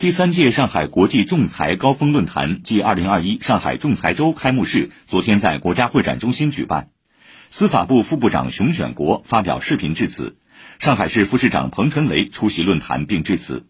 第三届上海国际仲裁高峰论坛暨二零二一上海仲裁周开幕式昨天在国家会展中心举办，司法部副部长熊选国发表视频致辞，上海市副市长彭陈雷出席论坛并致辞。